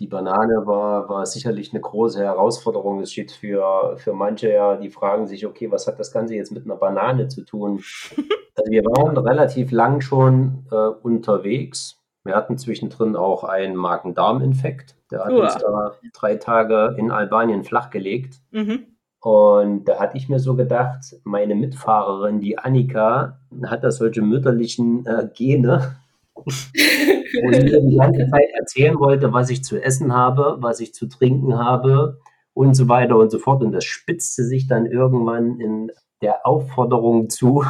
die Banane war, war sicherlich eine große Herausforderung. Es steht für, für manche ja, die fragen sich, okay, was hat das Ganze jetzt mit einer Banane zu tun? <laughs> Also wir waren relativ lang schon äh, unterwegs. Wir hatten zwischendrin auch einen Magen-Darm-Infekt. Der hat Uah. uns da drei Tage in Albanien flachgelegt. Mhm. Und da hatte ich mir so gedacht, meine Mitfahrerin, die Annika, hat da solche mütterlichen äh, Gene, wo sie mir die ganze Zeit erzählen wollte, was ich zu essen habe, was ich zu trinken habe und so weiter und so fort. Und das spitzte sich dann irgendwann in der Aufforderung zu,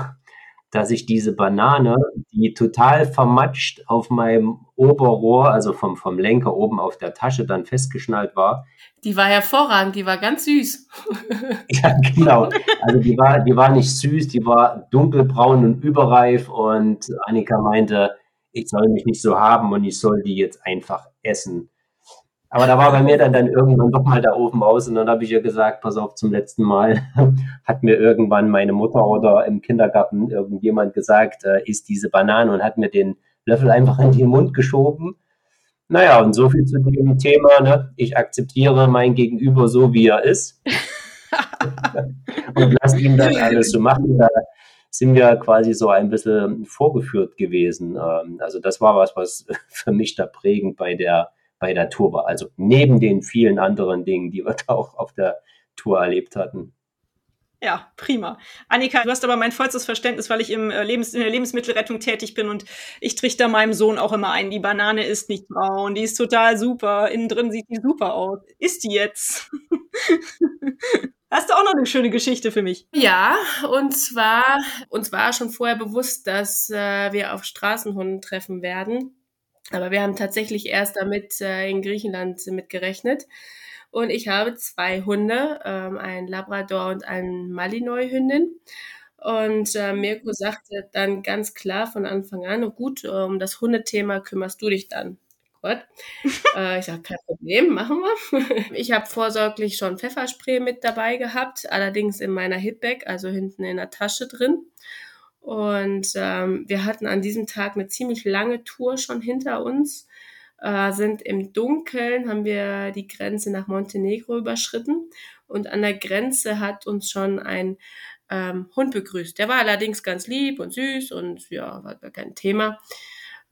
dass ich diese Banane, die total vermatscht auf meinem Oberrohr, also vom, vom Lenker oben auf der Tasche dann festgeschnallt war. Die war hervorragend, die war ganz süß. <laughs> ja, genau. Also die war, die war nicht süß, die war dunkelbraun und überreif und Annika meinte, ich soll mich nicht so haben und ich soll die jetzt einfach essen. Aber da war bei mir dann, dann irgendwann doch mal der Ofen aus und dann habe ich ihr gesagt, pass auf, zum letzten Mal <laughs> hat mir irgendwann meine Mutter oder im Kindergarten irgendjemand gesagt, äh, isst diese Banane und hat mir den Löffel einfach in den Mund geschoben. Naja, und so viel zu dem Thema, ne? ich akzeptiere mein Gegenüber so, wie er ist <laughs> und lasse ihm das alles so machen. Da sind wir quasi so ein bisschen vorgeführt gewesen. Ähm, also das war was, was <laughs> für mich da prägend bei der bei der Tour war. Also neben den vielen anderen Dingen, die wir <laughs> da auch auf der Tour erlebt hatten. Ja, prima. Annika, du hast aber mein vollstes Verständnis, weil ich im äh, Lebens in der Lebensmittelrettung tätig bin und ich trichter meinem Sohn auch immer ein, die Banane ist nicht braun, die ist total super, innen drin sieht die super aus. Ist die jetzt? <laughs> Hast du auch noch eine schöne Geschichte für mich? Ja, und zwar, uns war schon vorher bewusst, dass äh, wir auf Straßenhunden treffen werden. Aber wir haben tatsächlich erst damit äh, in Griechenland mitgerechnet. Und ich habe zwei Hunde, ähm, einen Labrador und einen Malinois-Hündin. Und äh, Mirko sagte dann ganz klar von Anfang an, oh gut, um das Hundethema kümmerst du dich dann. Gott. <laughs> äh, ich sage, kein Problem, machen wir. <laughs> ich habe vorsorglich schon Pfefferspray mit dabei gehabt, allerdings in meiner Hipbag, also hinten in der Tasche drin. Und ähm, wir hatten an diesem Tag eine ziemlich lange Tour schon hinter uns äh, sind im Dunkeln, haben wir die Grenze nach Montenegro überschritten und an der Grenze hat uns schon ein ähm, Hund begrüßt. Der war allerdings ganz lieb und süß und ja, war kein Thema.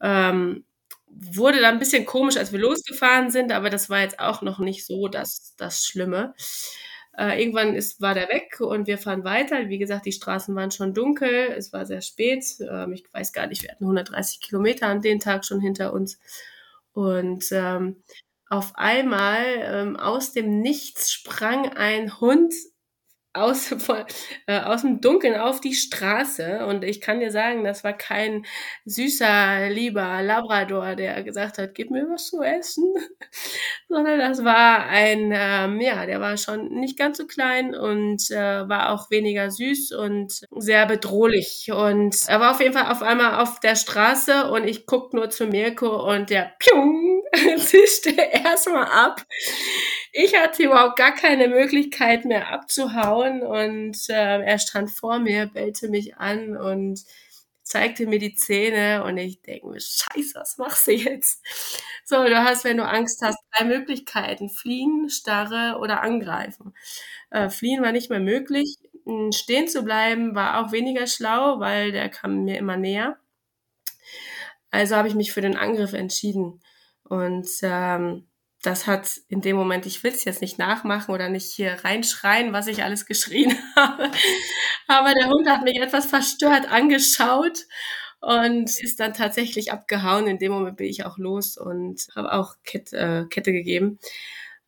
Ähm, wurde dann ein bisschen komisch, als wir losgefahren sind, aber das war jetzt auch noch nicht so das, das Schlimme. Äh, irgendwann ist, war der weg und wir fahren weiter. Wie gesagt, die Straßen waren schon dunkel, es war sehr spät. Ähm, ich weiß gar nicht, wir hatten 130 Kilometer an dem Tag schon hinter uns. Und ähm, auf einmal ähm, aus dem Nichts sprang ein Hund aus, <laughs> von, äh, aus dem Dunkeln auf die Straße. Und ich kann dir sagen, das war kein süßer, lieber Labrador, der gesagt hat, gib mir was zu essen, <laughs> sondern das war ein, ähm, ja, der war schon nicht ganz so klein und äh, war auch weniger süß und sehr bedrohlich. Und er war auf jeden Fall auf einmal auf der Straße und ich guck nur zu Mirko und der Piung <laughs> zischte erstmal ab. Ich hatte überhaupt gar keine Möglichkeit mehr abzuhauen und äh, er stand vor mir, bellte mich an und zeigte mir die Zähne und ich denke mir, scheiße, was machst du jetzt? So, du hast, wenn du Angst hast, drei Möglichkeiten. Fliehen, starre oder angreifen. Äh, fliehen war nicht mehr möglich. Stehen zu bleiben war auch weniger schlau, weil der kam mir immer näher. Also habe ich mich für den Angriff entschieden. Und ähm, das hat in dem Moment, ich will es jetzt nicht nachmachen oder nicht hier reinschreien, was ich alles geschrien <laughs> habe, aber der Hund hat mich etwas verstört angeschaut und ist dann tatsächlich abgehauen. In dem Moment bin ich auch los und habe auch Kette, äh, Kette gegeben.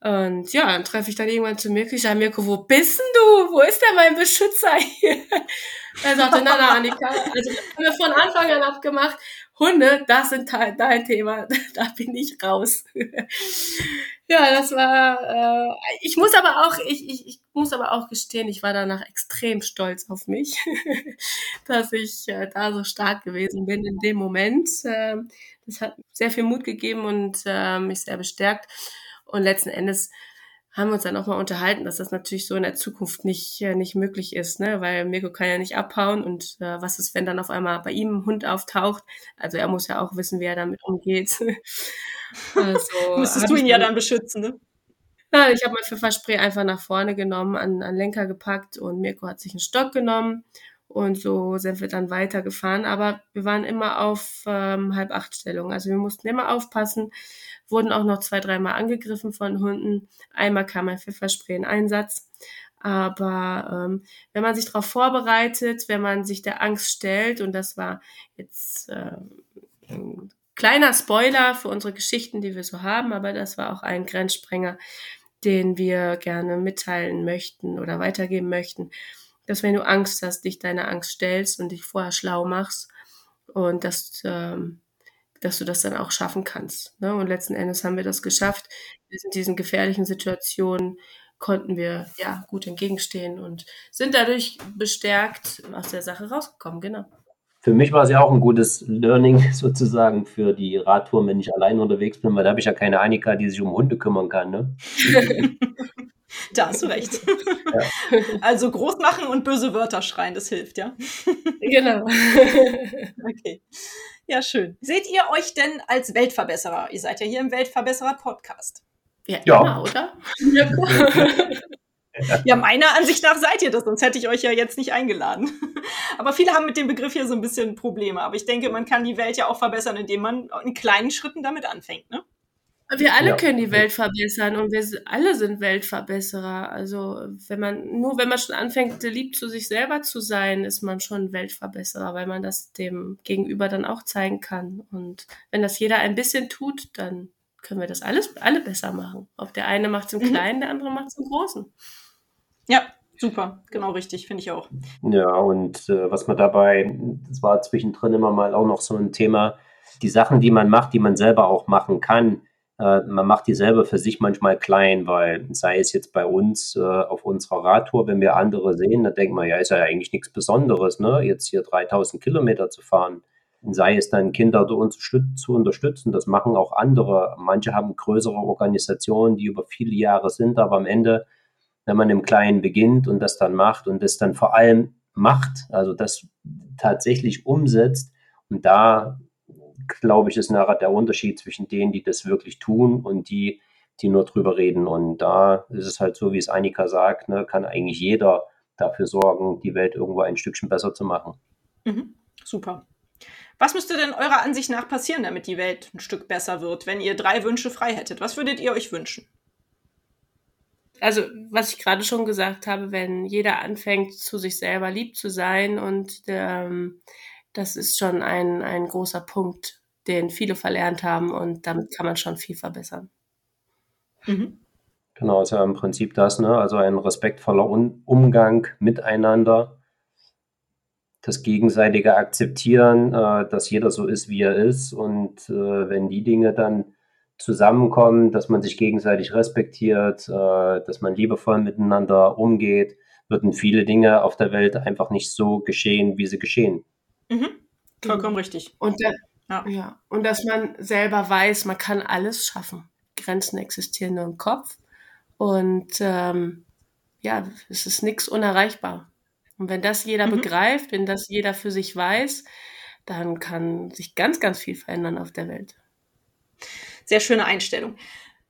Und ja, dann treffe ich dann irgendwann zu Mirko. Ich sage, Mirko, wo bist denn du? Wo ist denn mein Beschützer hier? <laughs> er sagte, na, na, Annika. Also haben wir von Anfang an abgemacht. Hunde, das sind dein Thema, <laughs> da bin ich raus. ja, das war, äh, ich muss aber auch, ich, ich, ich muss aber auch gestehen, ich war danach extrem stolz auf mich, <laughs> dass ich äh, da so stark gewesen bin in dem Moment. Äh, das hat sehr viel Mut gegeben und äh, mich sehr bestärkt. Und letzten Endes haben wir uns dann auch mal unterhalten, dass das natürlich so in der Zukunft nicht, äh, nicht möglich ist, ne? weil Mirko kann ja nicht abhauen und äh, was ist, wenn dann auf einmal bei ihm ein Hund auftaucht? Also er muss ja auch wissen, wie er damit umgeht. <laughs> also, Müsstest du ihn ja dann beschützen, ne? Ja, ich habe mein Pfefferspray einfach nach vorne genommen, an, an Lenker gepackt und Mirko hat sich einen Stock genommen und so sind wir dann weitergefahren. Aber wir waren immer auf ähm, halb acht Stellung. Also wir mussten immer aufpassen, wurden auch noch zwei, dreimal angegriffen von Hunden. Einmal kam ein Pfefferspray in Einsatz. Aber ähm, wenn man sich darauf vorbereitet, wenn man sich der Angst stellt, und das war jetzt äh, ein kleiner Spoiler für unsere Geschichten, die wir so haben, aber das war auch ein Grenzsprenger, den wir gerne mitteilen möchten oder weitergeben möchten, dass wenn du Angst hast, dich deiner Angst stellst und dich vorher schlau machst und dass ähm, dass du das dann auch schaffen kannst. Ne? Und letzten Endes haben wir das geschafft. In diesen gefährlichen Situationen konnten wir ja gut entgegenstehen und sind dadurch bestärkt aus der Sache rausgekommen, genau. Für mich war es ja auch ein gutes Learning <laughs> sozusagen für die Radtour, wenn ich allein unterwegs bin, weil da habe ich ja keine Annika, die sich um Hunde kümmern kann. Ne? <laughs> <laughs> da hast du recht. Ja. <laughs> Also groß machen und böse Wörter schreien, das hilft, ja? <laughs> Genau. okay. Ja, schön. Seht ihr euch denn als Weltverbesserer? Ihr seid ja hier im Weltverbesserer-Podcast. Ja, ja. Immer, oder? Ja, meiner Ansicht nach seid ihr das, sonst hätte ich euch ja jetzt nicht eingeladen. Aber viele haben mit dem Begriff hier so ein bisschen Probleme. Aber ich denke, man kann die Welt ja auch verbessern, indem man in kleinen Schritten damit anfängt, ne? Wir alle ja. können die Welt verbessern und wir alle sind Weltverbesserer. Also wenn man, nur wenn man schon anfängt, lieb zu sich selber zu sein, ist man schon Weltverbesserer, weil man das dem Gegenüber dann auch zeigen kann. Und wenn das jeder ein bisschen tut, dann können wir das alles alle besser machen. Ob der eine macht es im mhm. Kleinen, der andere macht es im Großen. Ja, super, genau richtig, finde ich auch. Ja, und äh, was man dabei, das war zwischendrin immer mal auch noch so ein Thema, die Sachen, die man macht, die man selber auch machen kann, äh, man macht die selber für sich manchmal klein, weil sei es jetzt bei uns äh, auf unserer Radtour, wenn wir andere sehen, dann denkt man, ja, ist ja eigentlich nichts Besonderes, ne? jetzt hier 3000 Kilometer zu fahren. Sei es dann Kinder zu unterstützen, das machen auch andere. Manche haben größere Organisationen, die über viele Jahre sind, aber am Ende, wenn man im Kleinen beginnt und das dann macht und das dann vor allem macht, also das tatsächlich umsetzt und da glaube ich, ist nachher der Unterschied zwischen denen, die das wirklich tun und die, die nur drüber reden. Und da ist es halt so, wie es Annika sagt, ne, kann eigentlich jeder dafür sorgen, die Welt irgendwo ein Stückchen besser zu machen. Mhm. Super. Was müsste denn eurer Ansicht nach passieren, damit die Welt ein Stück besser wird, wenn ihr drei Wünsche frei hättet? Was würdet ihr euch wünschen? Also, was ich gerade schon gesagt habe, wenn jeder anfängt, zu sich selber lieb zu sein und ähm, das ist schon ein, ein großer Punkt, den viele verlernt haben und damit kann man schon viel verbessern. Mhm. Genau, ist ja im Prinzip das, ne? Also ein respektvoller Un Umgang miteinander, das gegenseitige Akzeptieren, äh, dass jeder so ist, wie er ist. Und äh, wenn die Dinge dann zusammenkommen, dass man sich gegenseitig respektiert, äh, dass man liebevoll miteinander umgeht, würden viele Dinge auf der Welt einfach nicht so geschehen, wie sie geschehen. Mhm. Vollkommen richtig. Und der, ja. ja. Und dass man selber weiß, man kann alles schaffen. Grenzen existieren nur im Kopf. Und ähm, ja, es ist nichts unerreichbar. Und wenn das jeder mhm. begreift, wenn das jeder für sich weiß, dann kann sich ganz, ganz viel verändern auf der Welt. Sehr schöne Einstellung.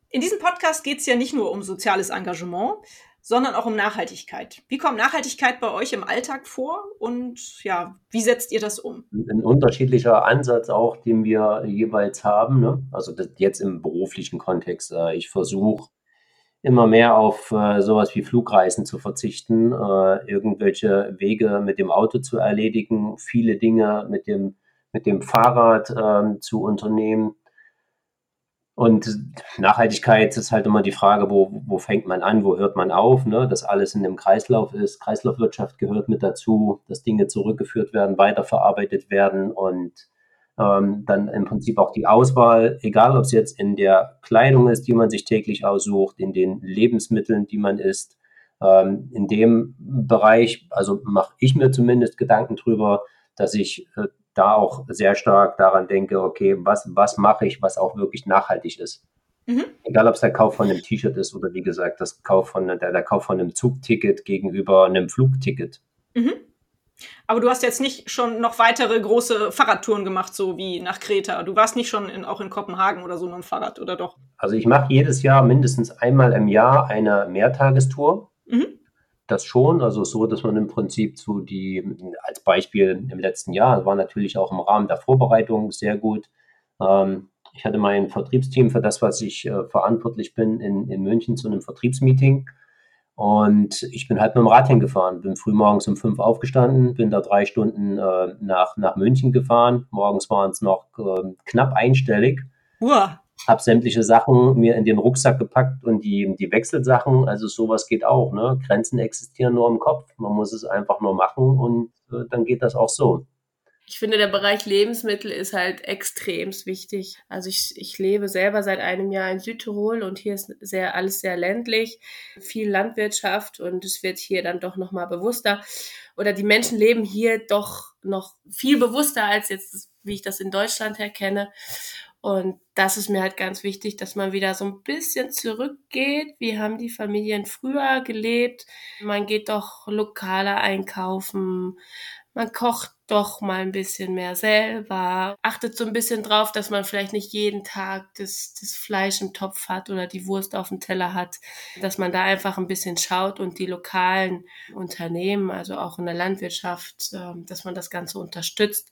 In diesem Podcast geht es ja nicht nur um soziales Engagement, sondern auch um Nachhaltigkeit. Wie kommt Nachhaltigkeit bei euch im Alltag vor und ja, wie setzt ihr das um? Ein unterschiedlicher Ansatz auch, den wir jeweils haben. Ne? Also jetzt im beruflichen Kontext. Äh, ich versuche immer mehr auf äh, sowas wie Flugreisen zu verzichten, äh, irgendwelche Wege mit dem Auto zu erledigen, viele Dinge mit dem, mit dem Fahrrad äh, zu unternehmen und Nachhaltigkeit ist halt immer die Frage, wo, wo fängt man an, wo hört man auf, ne? dass alles in einem Kreislauf ist. Kreislaufwirtschaft gehört mit dazu, dass Dinge zurückgeführt werden, weiterverarbeitet werden und ähm, dann im Prinzip auch die Auswahl, egal ob es jetzt in der Kleidung ist, die man sich täglich aussucht, in den Lebensmitteln, die man isst. Ähm, in dem Bereich, also mache ich mir zumindest Gedanken drüber, dass ich äh, da auch sehr stark daran denke, okay, was, was mache ich, was auch wirklich nachhaltig ist. Mhm. Egal, ob es der Kauf von einem T-Shirt ist oder wie gesagt, das Kauf von, der, der Kauf von einem Zugticket gegenüber einem Flugticket. Mhm. Aber du hast jetzt nicht schon noch weitere große Fahrradtouren gemacht, so wie nach Kreta. Du warst nicht schon in, auch in Kopenhagen oder so mit dem Fahrrad, oder doch? Also ich mache jedes Jahr mindestens einmal im Jahr eine Mehrtagestour. Mhm das schon. Also so, dass man im Prinzip zu die, als Beispiel im letzten Jahr, war natürlich auch im Rahmen der Vorbereitung sehr gut. Ähm, ich hatte mein Vertriebsteam für das, was ich äh, verantwortlich bin, in, in München zu einem Vertriebsmeeting. Und ich bin halt mit dem Rad hingefahren, bin früh morgens um fünf aufgestanden, bin da drei Stunden äh, nach, nach München gefahren. Morgens waren es noch äh, knapp einstellig. Uah habe sämtliche Sachen mir in den Rucksack gepackt und die, die Wechselsachen, also sowas geht auch. Ne? Grenzen existieren nur im Kopf. Man muss es einfach nur machen und äh, dann geht das auch so. Ich finde, der Bereich Lebensmittel ist halt extrem wichtig. Also ich, ich lebe selber seit einem Jahr in Südtirol und hier ist sehr, alles sehr ländlich, viel Landwirtschaft und es wird hier dann doch nochmal bewusster. Oder die Menschen leben hier doch noch viel bewusster als jetzt, wie ich das in Deutschland erkenne. Und das ist mir halt ganz wichtig, dass man wieder so ein bisschen zurückgeht. Wie haben die Familien früher gelebt? Man geht doch lokaler einkaufen. Man kocht doch mal ein bisschen mehr selber. Achtet so ein bisschen drauf, dass man vielleicht nicht jeden Tag das, das Fleisch im Topf hat oder die Wurst auf dem Teller hat. Dass man da einfach ein bisschen schaut und die lokalen Unternehmen, also auch in der Landwirtschaft, ähm, dass man das Ganze unterstützt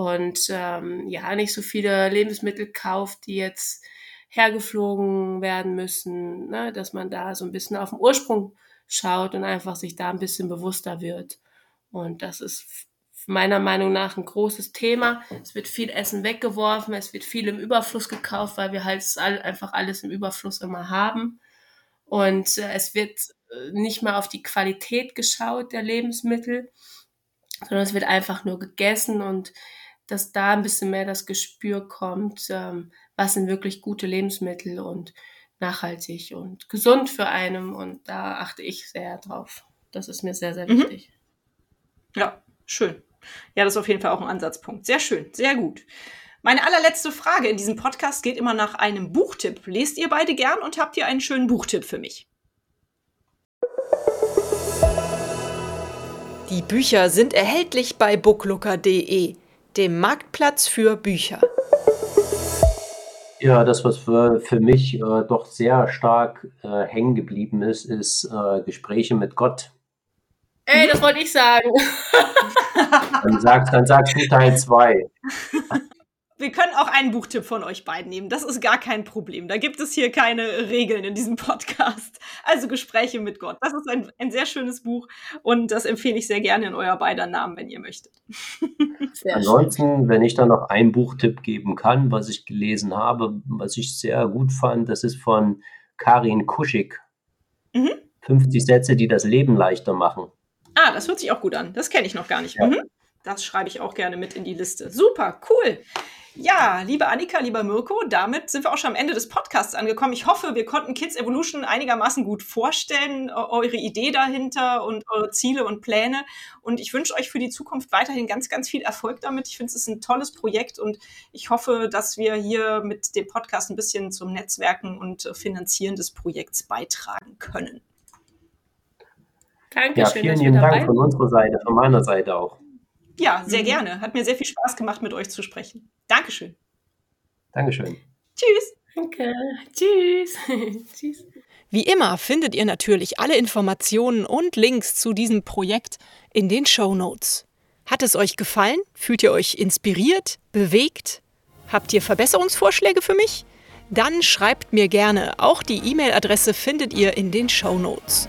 und ähm, ja, nicht so viele Lebensmittel kauft, die jetzt hergeflogen werden müssen, ne? dass man da so ein bisschen auf den Ursprung schaut und einfach sich da ein bisschen bewusster wird. Und das ist meiner Meinung nach ein großes Thema. Es wird viel Essen weggeworfen, es wird viel im Überfluss gekauft, weil wir halt einfach alles im Überfluss immer haben. Und äh, es wird äh, nicht mal auf die Qualität geschaut der Lebensmittel, sondern es wird einfach nur gegessen und dass da ein bisschen mehr das Gespür kommt, ähm, was sind wirklich gute Lebensmittel und nachhaltig und gesund für einen. Und da achte ich sehr drauf. Das ist mir sehr, sehr mhm. wichtig. Ja, schön. Ja, das ist auf jeden Fall auch ein Ansatzpunkt. Sehr schön, sehr gut. Meine allerletzte Frage in diesem Podcast geht immer nach einem Buchtipp. Lest ihr beide gern und habt ihr einen schönen Buchtipp für mich? Die Bücher sind erhältlich bei booklooker.de, dem Marktplatz für Bücher. Ja, das, was für, für mich äh, doch sehr stark äh, hängen geblieben ist, ist äh, Gespräche mit Gott. Ey, das wollte ich sagen. dann, sagst, dann sagst du Teil 2. Wir können auch einen Buchtipp von euch beiden nehmen. Das ist gar kein Problem. Da gibt es hier keine Regeln in diesem <laughs> Podcast. Also Gespräche mit Gott. Das ist ein, ein sehr schönes Buch und das empfehle ich sehr gerne in euer beider Namen, wenn ihr möchtet. <laughs> Sehr Ansonsten, schön. wenn ich da noch einen Buchtipp geben kann, was ich gelesen habe, was ich sehr gut fand, das ist von Karin Kuschig. Mhm. 50 Sätze, die das Leben leichter machen. Ah, das hört sich auch gut an. Das kenne ich noch gar nicht. Ja. Mhm. Das schreibe ich auch gerne mit in die Liste. Super, cool. Ja, liebe Annika, lieber Mirko, damit sind wir auch schon am Ende des Podcasts angekommen. Ich hoffe, wir konnten Kids Evolution einigermaßen gut vorstellen, eure Idee dahinter und eure Ziele und Pläne. Und ich wünsche euch für die Zukunft weiterhin ganz, ganz viel Erfolg damit. Ich finde, es ist ein tolles Projekt und ich hoffe, dass wir hier mit dem Podcast ein bisschen zum Netzwerken und Finanzieren des Projekts beitragen können. Dankeschön. Ja, vielen lieben Dank von unserer Seite, von meiner Seite auch. Ja, sehr mhm. gerne. Hat mir sehr viel Spaß gemacht, mit euch zu sprechen. Dankeschön. Dankeschön. Tschüss. Danke. Tschüss. <laughs> Tschüss. Wie immer findet ihr natürlich alle Informationen und Links zu diesem Projekt in den Show Notes. Hat es euch gefallen? Fühlt ihr euch inspiriert, bewegt? Habt ihr Verbesserungsvorschläge für mich? Dann schreibt mir gerne. Auch die E-Mail-Adresse findet ihr in den Show Notes.